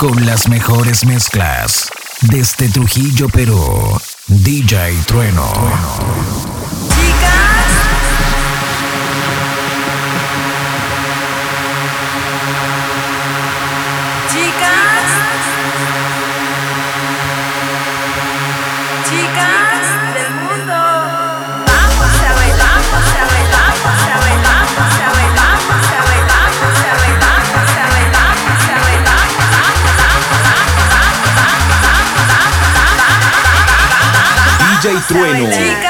con las mejores mezclas. Desde Trujillo, Perú, DJ Trueno. DJ Trueno.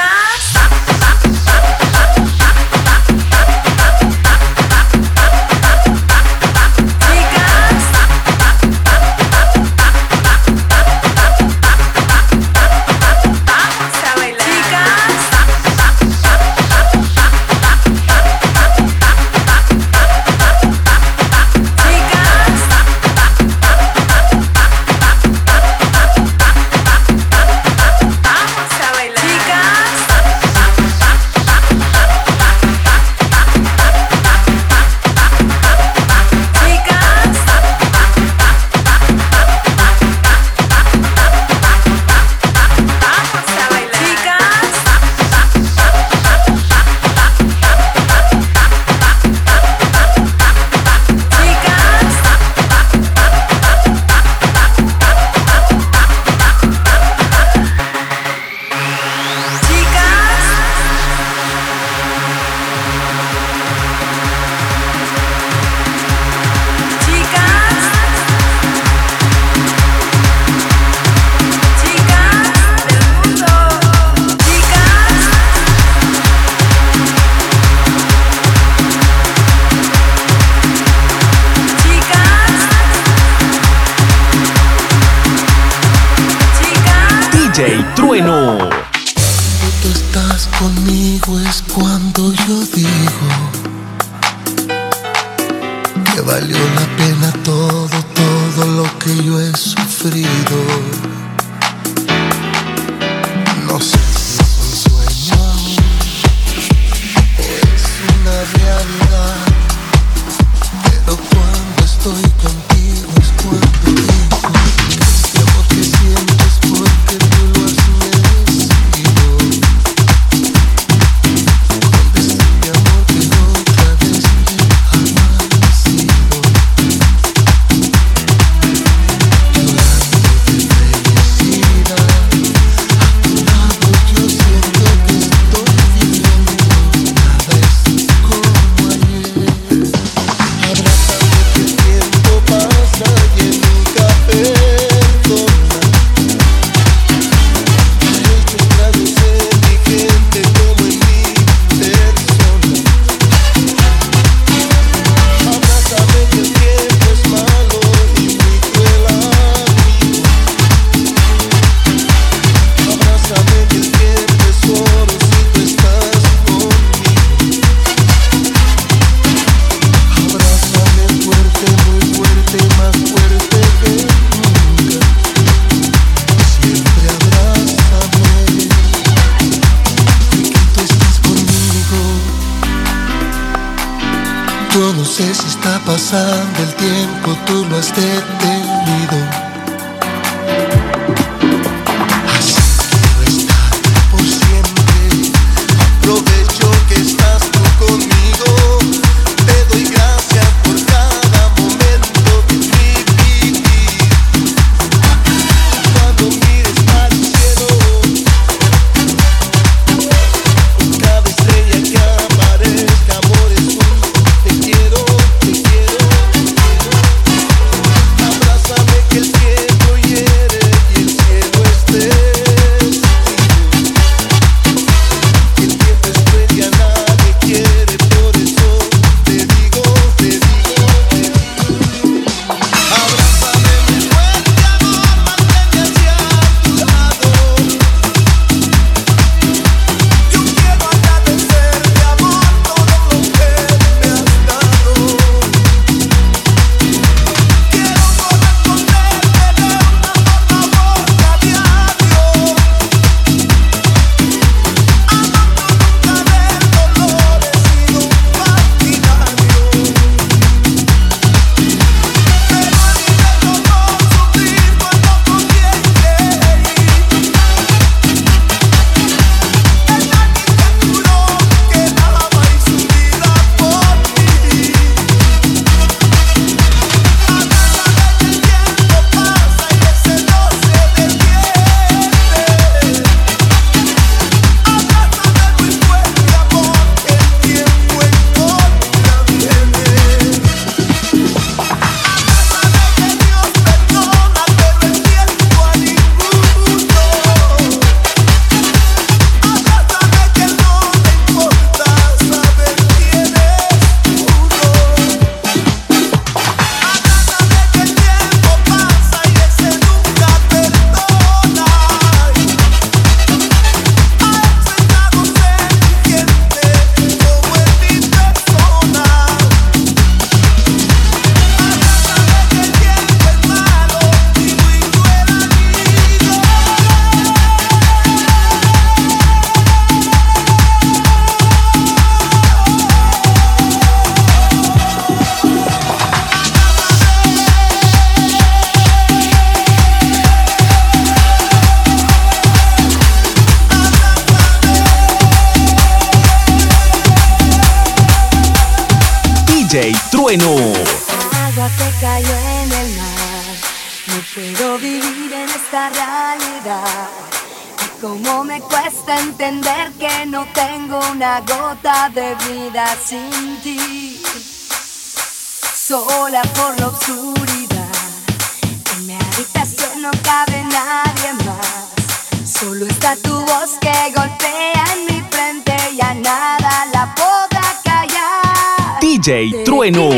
vivir en esta realidad. Y cómo me cuesta entender que no tengo una gota de vida sin ti. Sola por la obscuridad. En mi habitación no cabe nadie más. Solo está tu voz que golpea en mi frente y a nada la podrá callar. DJ Te Trueno.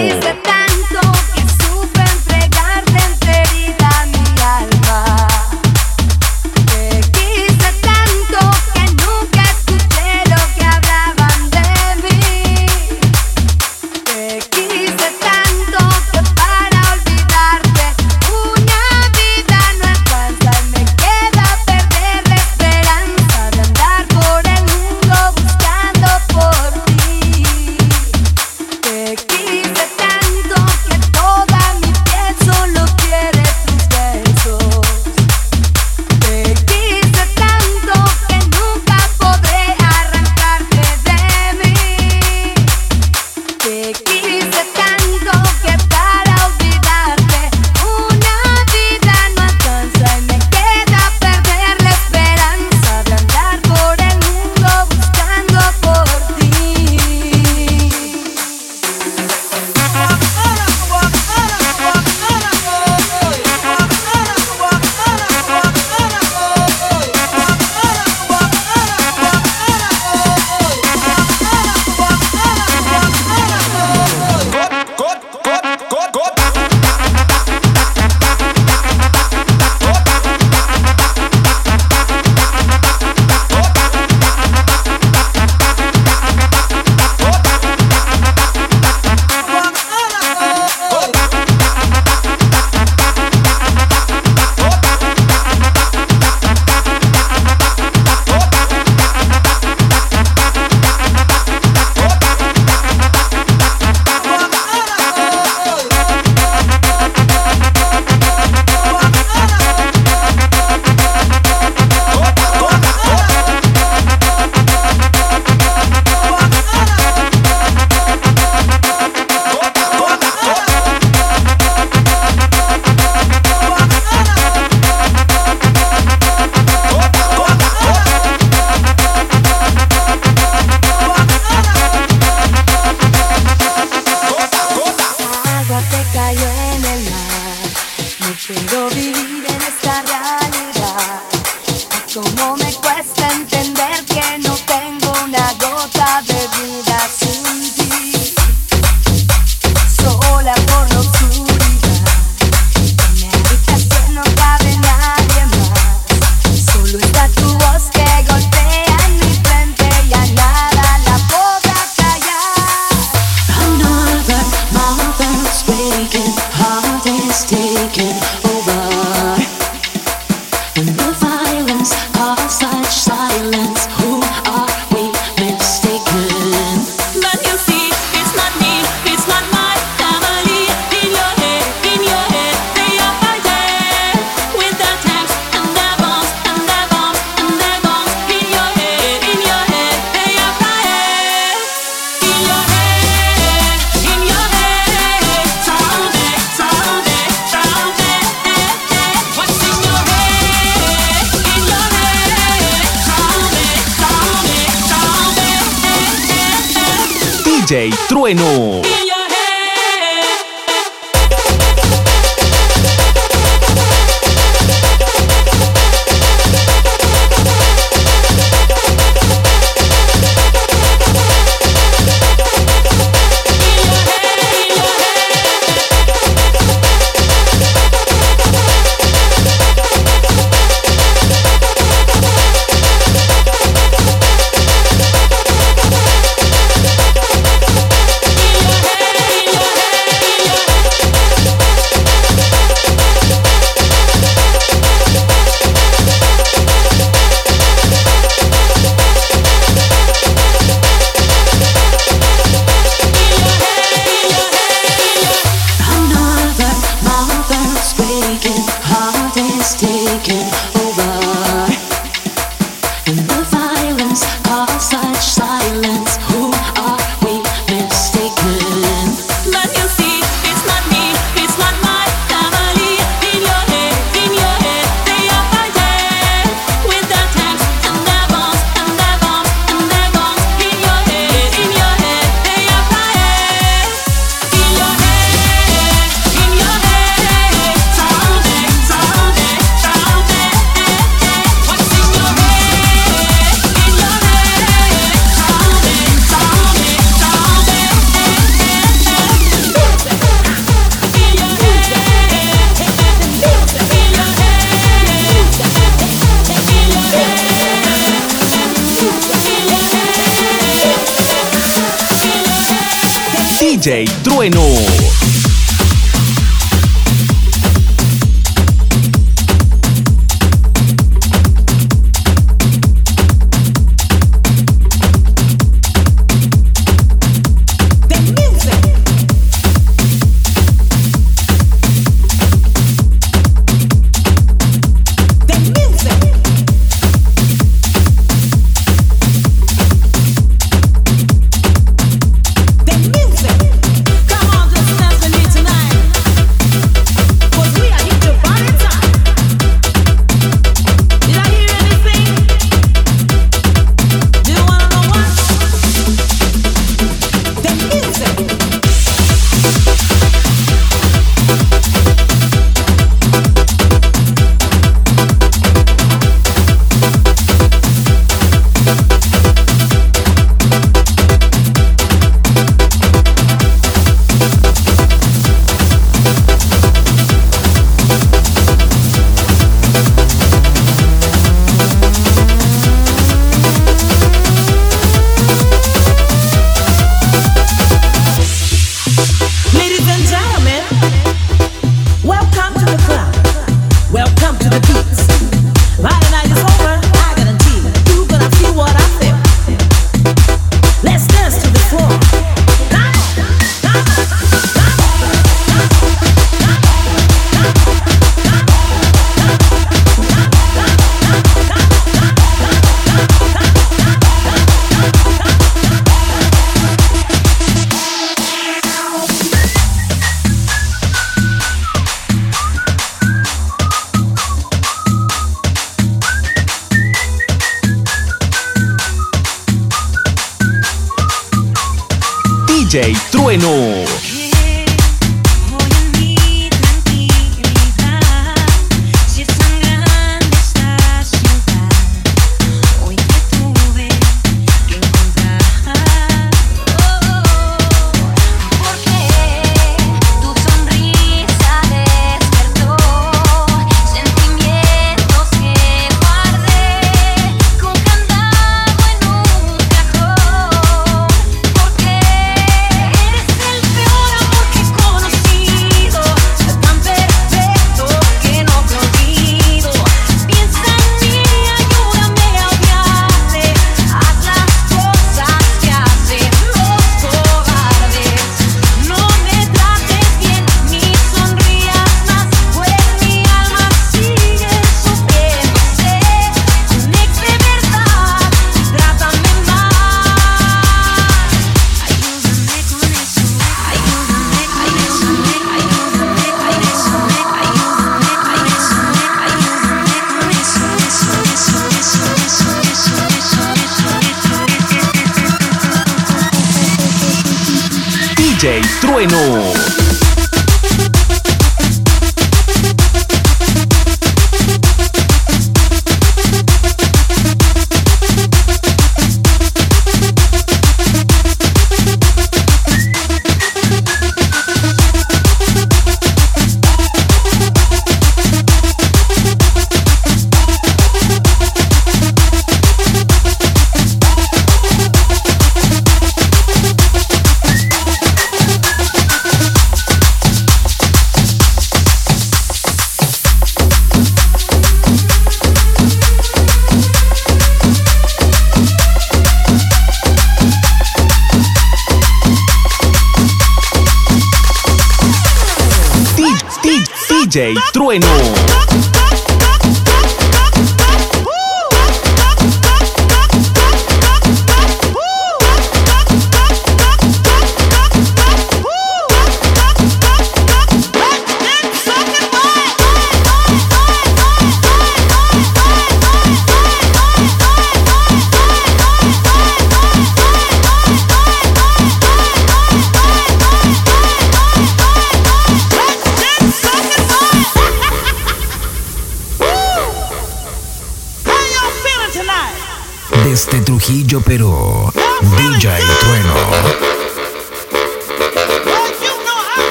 DJ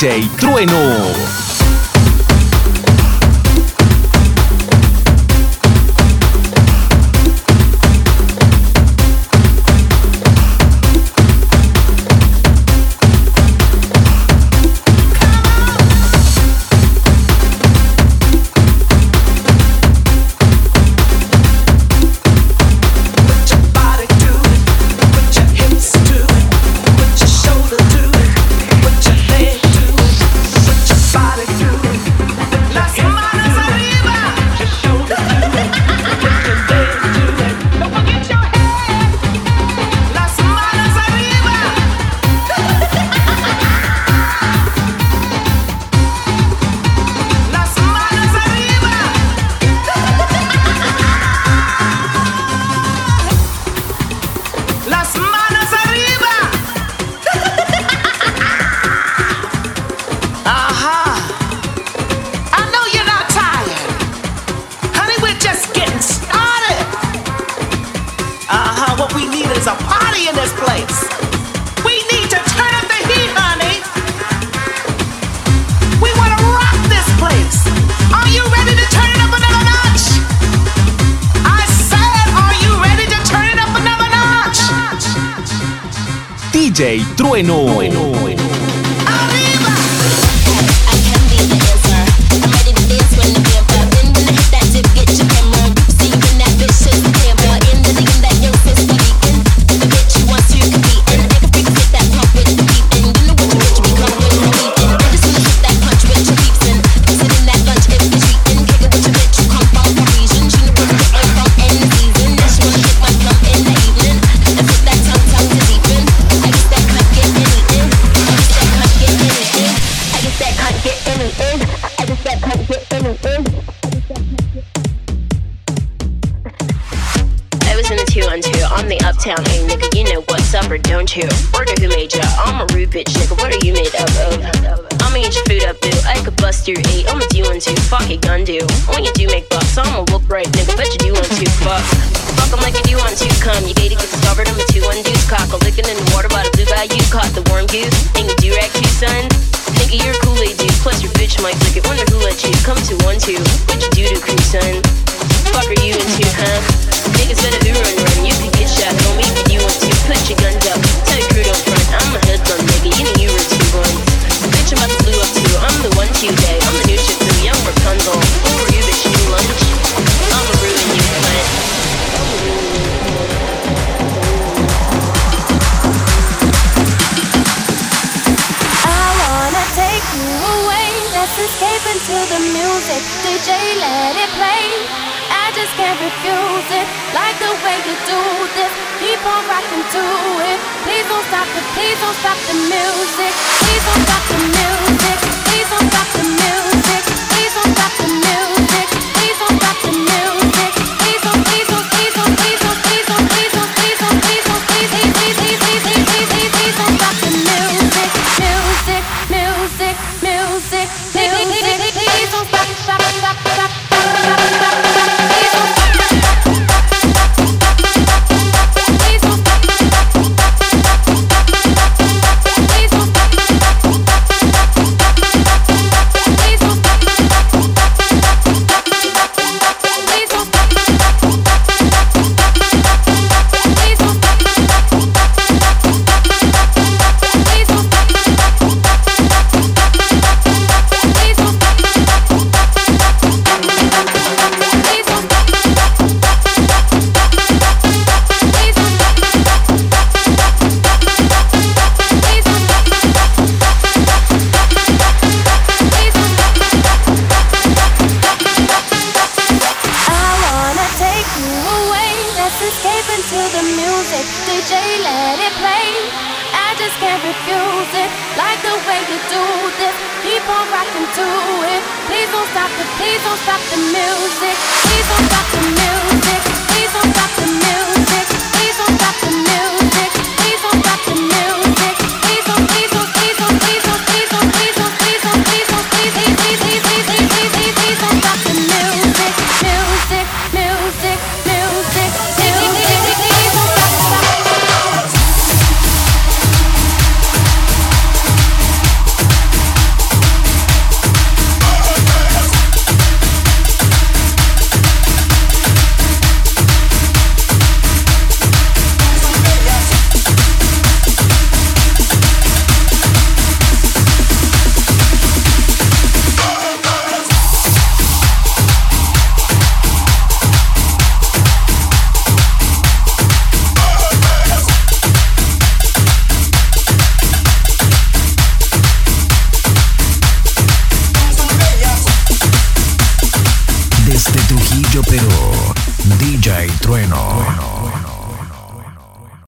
DJ Trueno. get lady gets discovered. I'm a two one deuce cock. A licking in the water by the blue guy you caught. The warm goose ain't a do rag too, son. Think you're a Kool Aid dude. Plus your bitch might flick it. Wonder who let you come to one two. What you do to crew, son? Fuck are you into, huh? Niggas better be run run. You could get shot, homie, if you want to. Put your guns up. Tell your crew don't front. I'm a hoodlum, nigga. You know you were too blunt. Bitch, I'm about to blue up too. I'm the one two today. to the music, DJ, let it play. I just can't refuse it. Like the way you do this, keep on rocking to it. Please don't stop the, please don't stop the music. Please don't stop.